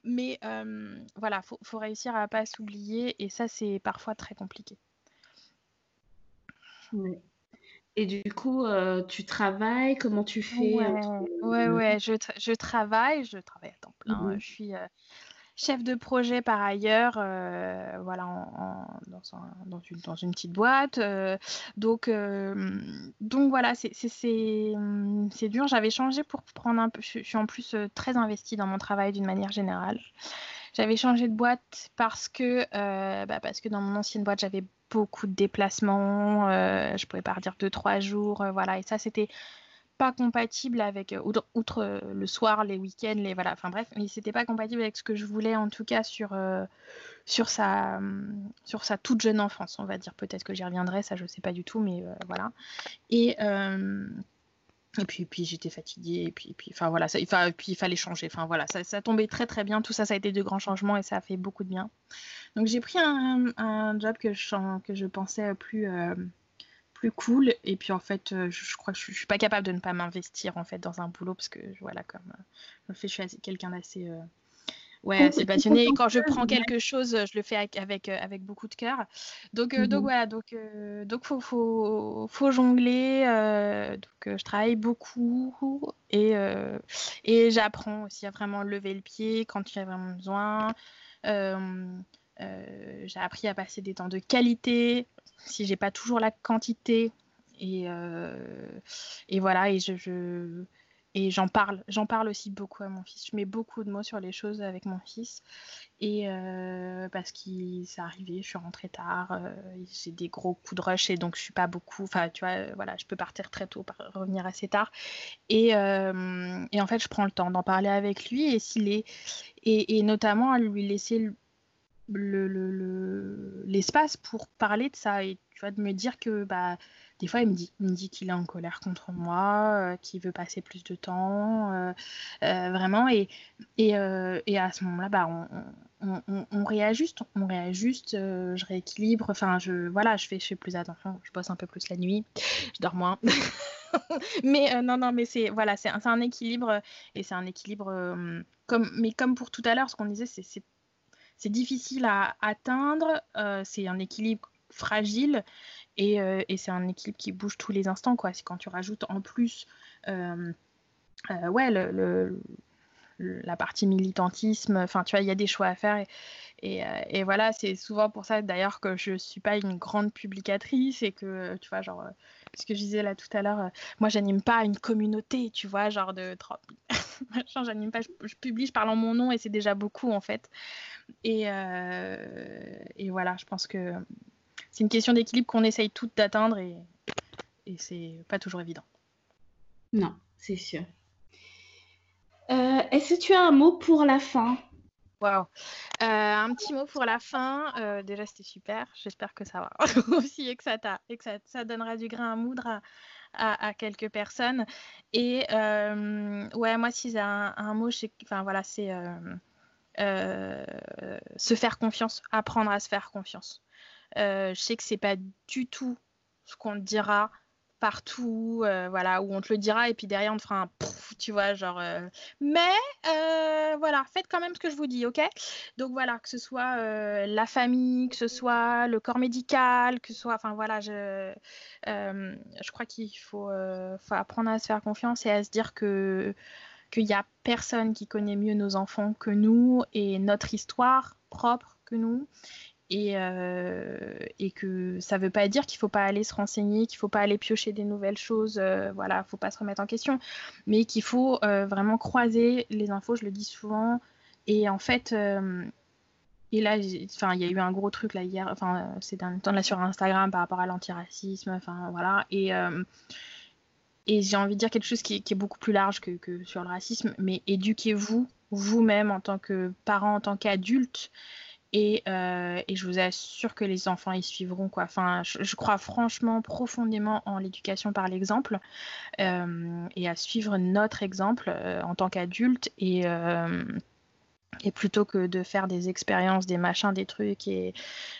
Mais euh, voilà, faut, faut réussir à pas s'oublier et ça, c'est parfois très compliqué. Et du coup, euh, tu travailles, comment tu fais? Ouais, ouais, je, je, travaille, je travaille à temps plein. Mmh je suis euh, chef de projet par ailleurs, euh, voilà, dans, une, petite boîte. Euh, donc, euh, donc voilà, c'est dur. J'avais changé pour prendre un peu. Je, suis en plus très investie dans mon travail d'une manière générale. J'avais changé de boîte parce que, bah parce que dans mon ancienne boîte, j'avais beaucoup de déplacements. je pouvais partir deux, trois jours. voilà, et ça, c'était pas compatible avec, euh, outre, euh, le soir, les week-ends, les voilà, enfin bref, mais c'était pas compatible avec ce que je voulais en tout cas sur, euh, sur, sa, sur sa toute jeune enfance, on va dire. Peut-être que j'y reviendrai, ça je sais pas du tout, mais voilà. Et, et puis, puis j'étais fatiguée, et puis, puis enfin voilà, ça, puis il fallait changer, enfin voilà, ça, ça tombait très très bien, tout ça, ça a été de grands changements et ça a fait beaucoup de bien. Donc j'ai pris un, un, job que je, que je pensais plus plus cool. Et puis en fait, euh, je, crois que je, suis pas capable de ne pas m'investir en fait dans un boulot parce que voilà, comme euh, je fais, je suis quelqu'un d'assez euh, ouais, assez passionné. Et quand je prends quelque chose, je le fais avec, avec, avec beaucoup de cœur. Donc, donc mhm. voilà, donc, donc faut, faut, faut jongler. donc je travaille beaucoup et, et j'apprends aussi à vraiment lever le pied quand il y a vraiment besoin. J'ai appris à passer des temps de qualité, si j'ai pas toujours la quantité. Et, euh, voilà et je, je et j'en parle j'en parle aussi beaucoup à mon fils. Je mets beaucoup de mots sur les choses avec mon fils. Et euh, parce qu'il s'est arrivé je suis rentrée tard euh, j'ai des gros coups de rush et donc je suis pas beaucoup. Enfin tu vois voilà je peux partir très tôt revenir assez tard. Et, et en fait je prends le temps d'en parler avec lui et s'il est et, et, notamment à lui laisser l'espace le, le, pour parler de ça et tu vois de me dire que bah des fois il me dit il me dit qu'il est en colère contre moi euh, qu'il veut passer plus de temps euh, euh, vraiment. Et et, et, à ce moment-là bah on, on, on, réajuste on réajuste je rééquilibre enfin je voilà je fais je fais plus attention je bosse un peu plus la nuit je dors moins. Mais non non mais c'est voilà c'est un, un, équilibre et c'est un équilibre comme mais comme pour tout à l'heure ce qu'on disait c'est c'est difficile à atteindre, euh, c'est un équilibre fragile et, euh, et c'est un équilibre qui bouge tous les instants. C'est quand tu rajoutes en plus euh, ouais, la partie militantisme, enfin tu vois, il y a des choix à faire. Et, voilà, c'est souvent pour ça d'ailleurs que je ne suis pas une grande publicatrice et que, tu vois, genre, ce que je disais là tout à l'heure, moi j'anime pas une communauté, tu vois, genre de 30 j'anime pas, je, publie, je parle en mon nom et c'est déjà beaucoup en fait. Et, euh, et voilà, je pense que c'est une question d'équilibre qu'on essaye toutes d'atteindre et, et c'est pas toujours évident. Non, c'est sûr. Euh, Est-ce que tu as un mot pour la fin? Waouh. Euh, un petit mot pour la fin. Euh, déjà, c'était super. J'espère que ça va aussi et que ça, et que ça, ça, donnera du grain à moudre à, à, à quelques personnes. Et euh, ouais, moi, si j'ai un, un, mot, enfin voilà, c'est se faire confiance, apprendre à se faire confiance. Euh, je sais que c'est pas du tout ce qu'on te dira partout, euh, voilà, où on te le dira et puis derrière on te fera un pouf, tu vois, genre. Euh... Mais euh, voilà, faites quand même ce que je vous dis, ok? Donc voilà, que ce soit euh, la famille, que ce soit le corps médical, que ce soit, enfin voilà, je, je crois qu'il faut, faut apprendre à se faire confiance et à se dire que qu'il n'y a personne qui connaît mieux nos enfants que nous et notre histoire propre que nous. Et, euh, et que ça ne veut pas dire qu'il ne faut pas aller se renseigner, qu'il ne faut pas aller piocher des nouvelles choses, euh, voilà, il ne faut pas se remettre en question, mais qu'il faut euh, vraiment croiser les infos, je le dis souvent. Et en fait, et là, enfin, il y a eu un gros truc là hier, enfin, c'est temps là sur Instagram par rapport à l'antiracisme, enfin voilà. Et, et j'ai envie de dire quelque chose qui, est beaucoup plus large que, sur le racisme, mais éduquez-vous vous-même en tant que parent, en tant qu'adulte. Et, euh, je vous assure que les enfants y suivront. Enfin, je, crois franchement profondément en l'éducation par l'exemple euh, et à suivre notre exemple euh, en tant qu'adulte. Et, et plutôt que de faire des expériences, des machins, des trucs et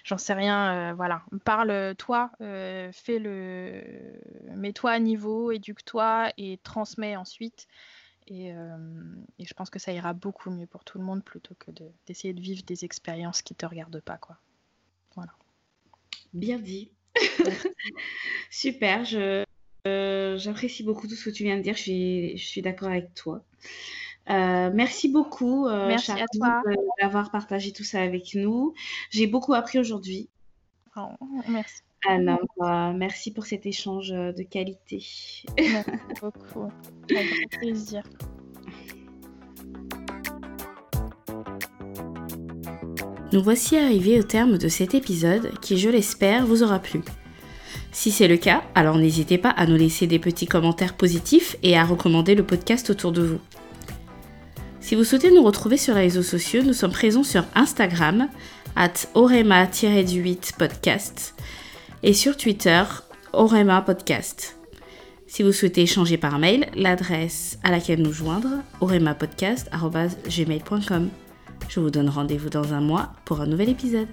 j'en sais rien, voilà. Parle-toi, fais-le, mets-toi à niveau, éduque-toi et transmets ensuite. Euh, et, je pense que ça ira beaucoup mieux pour tout le monde plutôt que d'essayer de, vivre des expériences qui ne te regardent pas. Quoi. Voilà. Bien dit. Super. Euh, j'apprécie beaucoup tout ce que tu viens de dire. Je suis, je suis d'accord avec toi. Euh, merci beaucoup, merci à toi d'avoir partagé tout ça avec nous. J'ai beaucoup appris aujourd'hui. Oh, merci. Alors, merci pour cet échange euh, de qualité. Merci beaucoup. Avec grand plaisir. Nous voici arrivés au terme de cet épisode qui, je l'espère, vous aura plu. Si c'est le cas, alors n'hésitez pas à nous laisser des petits commentaires positifs et à recommander le podcast autour de vous. Si vous souhaitez nous retrouver sur les réseaux sociaux, nous sommes présents sur Instagram, at orema-8 podcast et sur Twitter, Orema Podcast. Si vous souhaitez échanger par mail, l'adresse à laquelle nous joindre, oremapodcast.gmail.com. Je vous donne rendez-vous dans un mois pour un nouvel épisode.